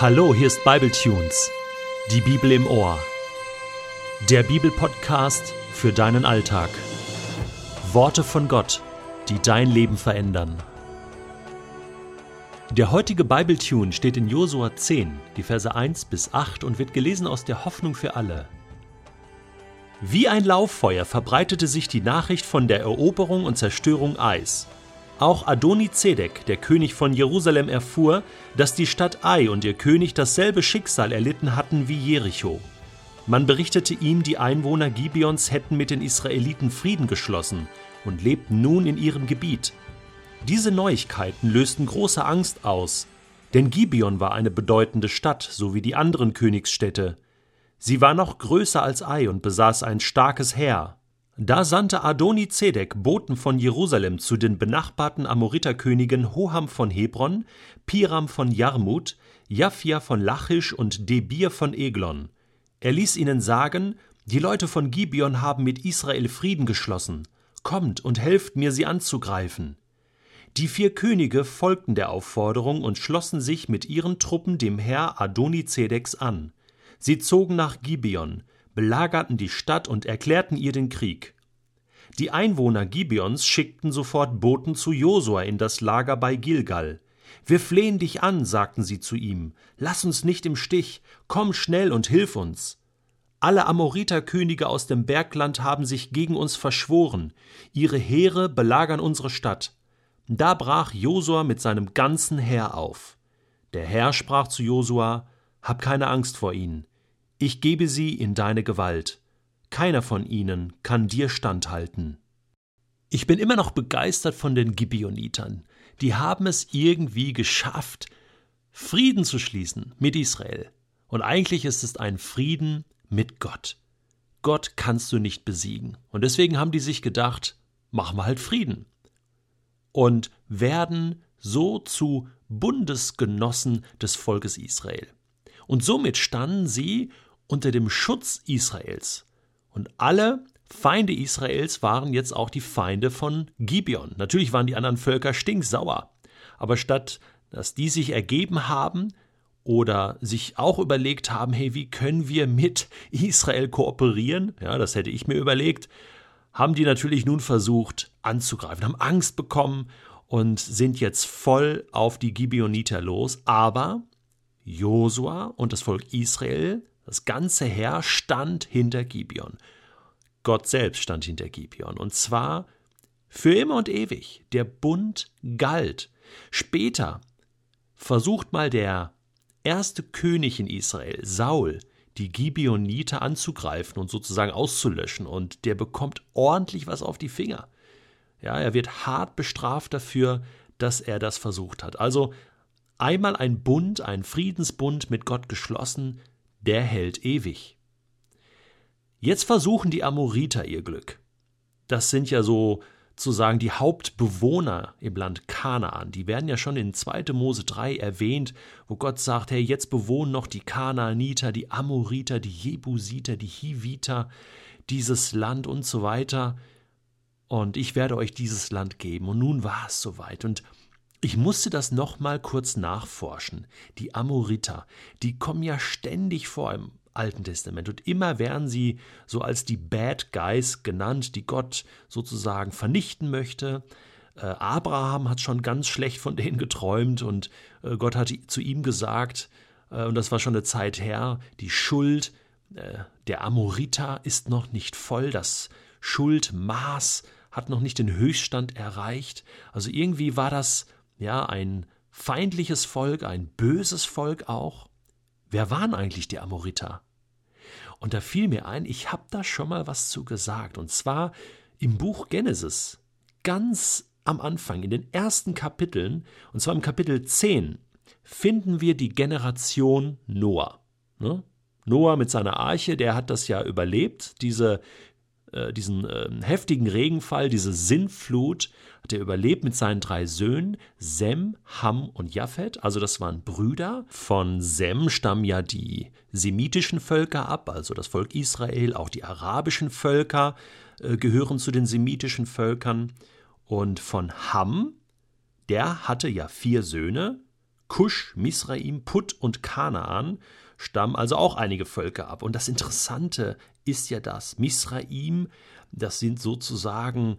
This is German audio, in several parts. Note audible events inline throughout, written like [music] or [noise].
Hallo, hier ist Bibletunes, die Bibel im Ohr. Der Bibelpodcast für deinen Alltag. Worte von Gott, die dein Leben verändern. Der heutige Bibletune steht in Josua 10, die Verse 1 bis 8 und wird gelesen aus der Hoffnung für alle. Wie ein Lauffeuer verbreitete sich die Nachricht von der Eroberung und Zerstörung Eis. Auch Adoni-Zedek, der König von Jerusalem, erfuhr, dass die Stadt Ai und ihr König dasselbe Schicksal erlitten hatten wie Jericho. Man berichtete ihm, die Einwohner Gibeons hätten mit den Israeliten Frieden geschlossen und lebten nun in ihrem Gebiet. Diese Neuigkeiten lösten große Angst aus, denn Gibeon war eine bedeutende Stadt, so wie die anderen Königsstädte. Sie war noch größer als Ai und besaß ein starkes Heer. Da sandte Adoni-Zedek Boten von Jerusalem zu den benachbarten Amoriterkönigen Hoham von Hebron, Piram von Jarmut, Japhia von Lachisch und Debir von Eglon. Er ließ ihnen sagen, die Leute von Gibeon haben mit Israel Frieden geschlossen. Kommt und helft mir, sie anzugreifen. Die vier Könige folgten der Aufforderung und schlossen sich mit ihren Truppen dem Herr Adoni-Zedeks an. Sie zogen nach Gibeon, belagerten die Stadt und erklärten ihr den Krieg. Die Einwohner Gibeons schickten sofort Boten zu Josua in das Lager bei Gilgal. Wir flehen dich an, sagten sie zu ihm, lass uns nicht im Stich, komm schnell und hilf uns. Alle Amoriterkönige aus dem Bergland haben sich gegen uns verschworen, ihre Heere belagern unsere Stadt. Da brach Josua mit seinem ganzen Heer auf. Der Herr sprach zu Josua, Hab keine Angst vor ihnen, ich gebe sie in deine Gewalt. Keiner von ihnen kann dir standhalten. Ich bin immer noch begeistert von den Gibeonitern. Die haben es irgendwie geschafft, Frieden zu schließen mit Israel. Und eigentlich ist es ein Frieden mit Gott. Gott kannst du nicht besiegen. Und deswegen haben die sich gedacht, machen wir halt Frieden. Und werden so zu Bundesgenossen des Volkes Israel. Und somit standen sie unter dem Schutz Israels. Und alle Feinde Israels waren jetzt auch die Feinde von Gibeon. Natürlich waren die anderen Völker stinksauer. Aber statt dass die sich ergeben haben oder sich auch überlegt haben, hey, wie können wir mit Israel kooperieren? Ja, das hätte ich mir überlegt. Haben die natürlich nun versucht anzugreifen, haben Angst bekommen und sind jetzt voll auf die Gibeoniter los. Aber Josua und das Volk Israel das ganze Heer stand hinter Gibeon. Gott selbst stand hinter Gibeon. Und zwar für immer und ewig. Der Bund galt. Später versucht mal der erste König in Israel, Saul, die Gibeoniter anzugreifen und sozusagen auszulöschen. Und der bekommt ordentlich was auf die Finger. Ja, er wird hart bestraft dafür, dass er das versucht hat. Also einmal ein Bund, ein Friedensbund mit Gott geschlossen, der hält ewig. Jetzt versuchen die Amoriter ihr Glück. Das sind ja so sozusagen die Hauptbewohner im Land Kanaan. Die werden ja schon in 2. Mose 3 erwähnt, wo Gott sagt, hey, jetzt bewohnen noch die Kanaaniter, die Amoriter, die Jebusiter, die Hiviter dieses Land und so weiter. Und ich werde euch dieses Land geben. Und nun war es soweit. Und ich musste das nochmal kurz nachforschen. Die Amoriter, die kommen ja ständig vor im Alten Testament und immer werden sie so als die Bad Guys genannt, die Gott sozusagen vernichten möchte. Äh, Abraham hat schon ganz schlecht von denen geträumt und äh, Gott hat zu ihm gesagt, äh, und das war schon eine Zeit her, die Schuld der Amoriter ist noch nicht voll, das Schuldmaß hat noch nicht den Höchststand erreicht. Also irgendwie war das ja, ein feindliches Volk, ein böses Volk auch. Wer waren eigentlich die Amoriter? Und da fiel mir ein, ich habe da schon mal was zu gesagt, und zwar im Buch Genesis, ganz am Anfang, in den ersten Kapiteln, und zwar im Kapitel 10, finden wir die Generation Noah. Ne? Noah mit seiner Arche, der hat das ja überlebt, diese äh, diesen äh, heftigen Regenfall, diese Sinnflut, hat er überlebt mit seinen drei Söhnen, Sem, Ham und Japhet. Also das waren Brüder. Von Sem stammen ja die semitischen Völker ab, also das Volk Israel, auch die arabischen Völker äh, gehören zu den semitischen Völkern. Und von Ham, der hatte ja vier Söhne, Kusch, Misraim, Put und Kanaan stammen also auch einige Völker ab. Und das Interessante ist ja das, Misraim, das sind sozusagen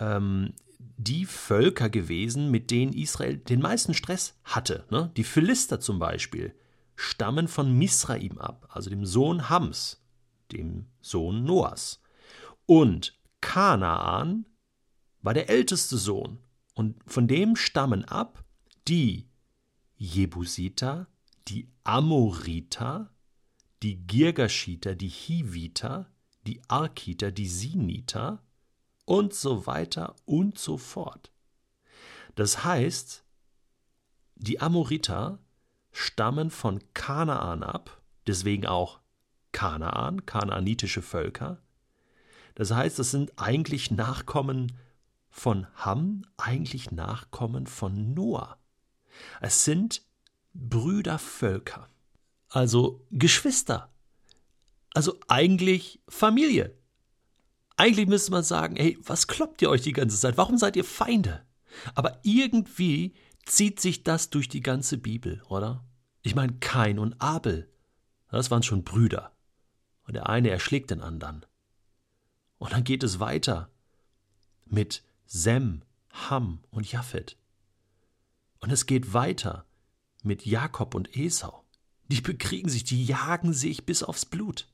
ähm, die Völker gewesen, mit denen Israel den meisten Stress hatte. Ne? Die Philister zum Beispiel stammen von Misraim ab, also dem Sohn Hams, dem Sohn Noahs. Und Kanaan war der älteste Sohn, und von dem stammen ab die Jebusiter, die Amoriter, die Girgashiter, die Hiviter, die Arkiter, die Siniter und so weiter und so fort. Das heißt, die Amoriter stammen von Kanaan ab, deswegen auch Kanaan, kanaanitische Völker. Das heißt, das sind eigentlich Nachkommen von Ham, eigentlich Nachkommen von Noah. Es sind Brüdervölker, also Geschwister, also eigentlich Familie. Eigentlich müsste man sagen, hey, was kloppt ihr euch die ganze Zeit? Warum seid ihr Feinde? Aber irgendwie zieht sich das durch die ganze Bibel, oder? Ich meine, Kain und Abel, das waren schon Brüder. Und der eine erschlägt den anderen. Und dann geht es weiter mit Sem, Ham und Japhet. Und es geht weiter mit Jakob und Esau. Die bekriegen sich, die jagen sich bis aufs Blut.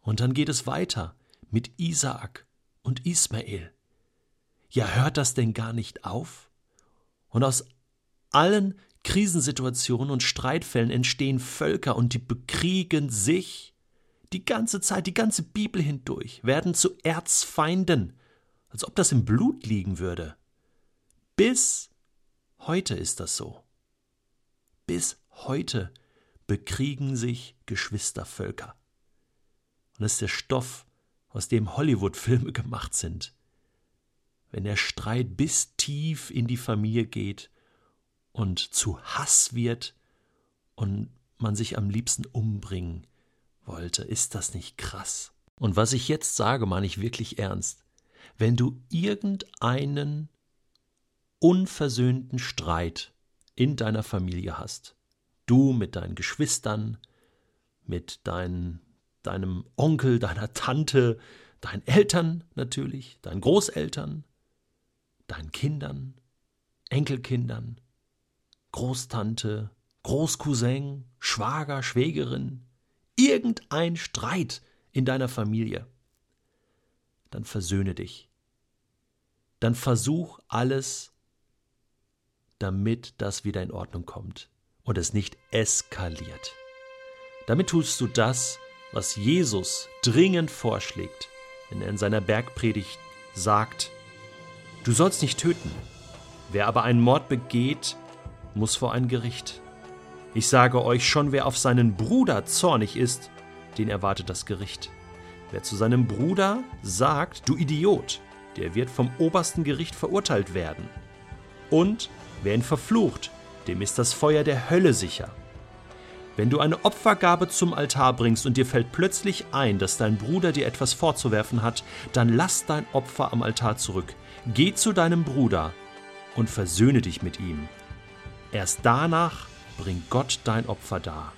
Und dann geht es weiter mit Isaak und Ismael. Ja, hört das denn gar nicht auf? Und aus allen Krisensituationen und Streitfällen entstehen Völker und die bekriegen sich die ganze Zeit, die ganze Bibel hindurch, werden zu Erzfeinden, als ob das im Blut liegen würde. Bis heute ist das so. Bis heute bekriegen sich Geschwistervölker. Und das ist der Stoff, aus dem Hollywood-Filme [laughs] gemacht sind. Wenn der Streit bis tief in die Familie geht und zu Hass wird und man sich am liebsten umbringen wollte, ist das nicht krass? Und was ich jetzt sage, meine ich wirklich ernst. Wenn du irgendeinen unversöhnten Streit in deiner Familie hast, du mit deinen Geschwistern, mit deinen deinem Onkel, deiner Tante, deinen Eltern natürlich, deinen Großeltern, deinen Kindern, Enkelkindern, Großtante, Großcousin, Schwager, Schwägerin, irgendein Streit in deiner Familie, dann versöhne dich. Dann versuch alles, damit das wieder in Ordnung kommt und es nicht eskaliert. Damit tust du das, was Jesus dringend vorschlägt, wenn er in seiner Bergpredigt sagt, du sollst nicht töten, wer aber einen Mord begeht, muss vor ein Gericht. Ich sage euch schon, wer auf seinen Bruder zornig ist, den erwartet das Gericht. Wer zu seinem Bruder sagt, du Idiot, der wird vom obersten Gericht verurteilt werden. Und wer ihn verflucht, dem ist das Feuer der Hölle sicher. Wenn du eine Opfergabe zum Altar bringst und dir fällt plötzlich ein, dass dein Bruder dir etwas vorzuwerfen hat, dann lass dein Opfer am Altar zurück. Geh zu deinem Bruder und versöhne dich mit ihm. Erst danach bring Gott dein Opfer dar.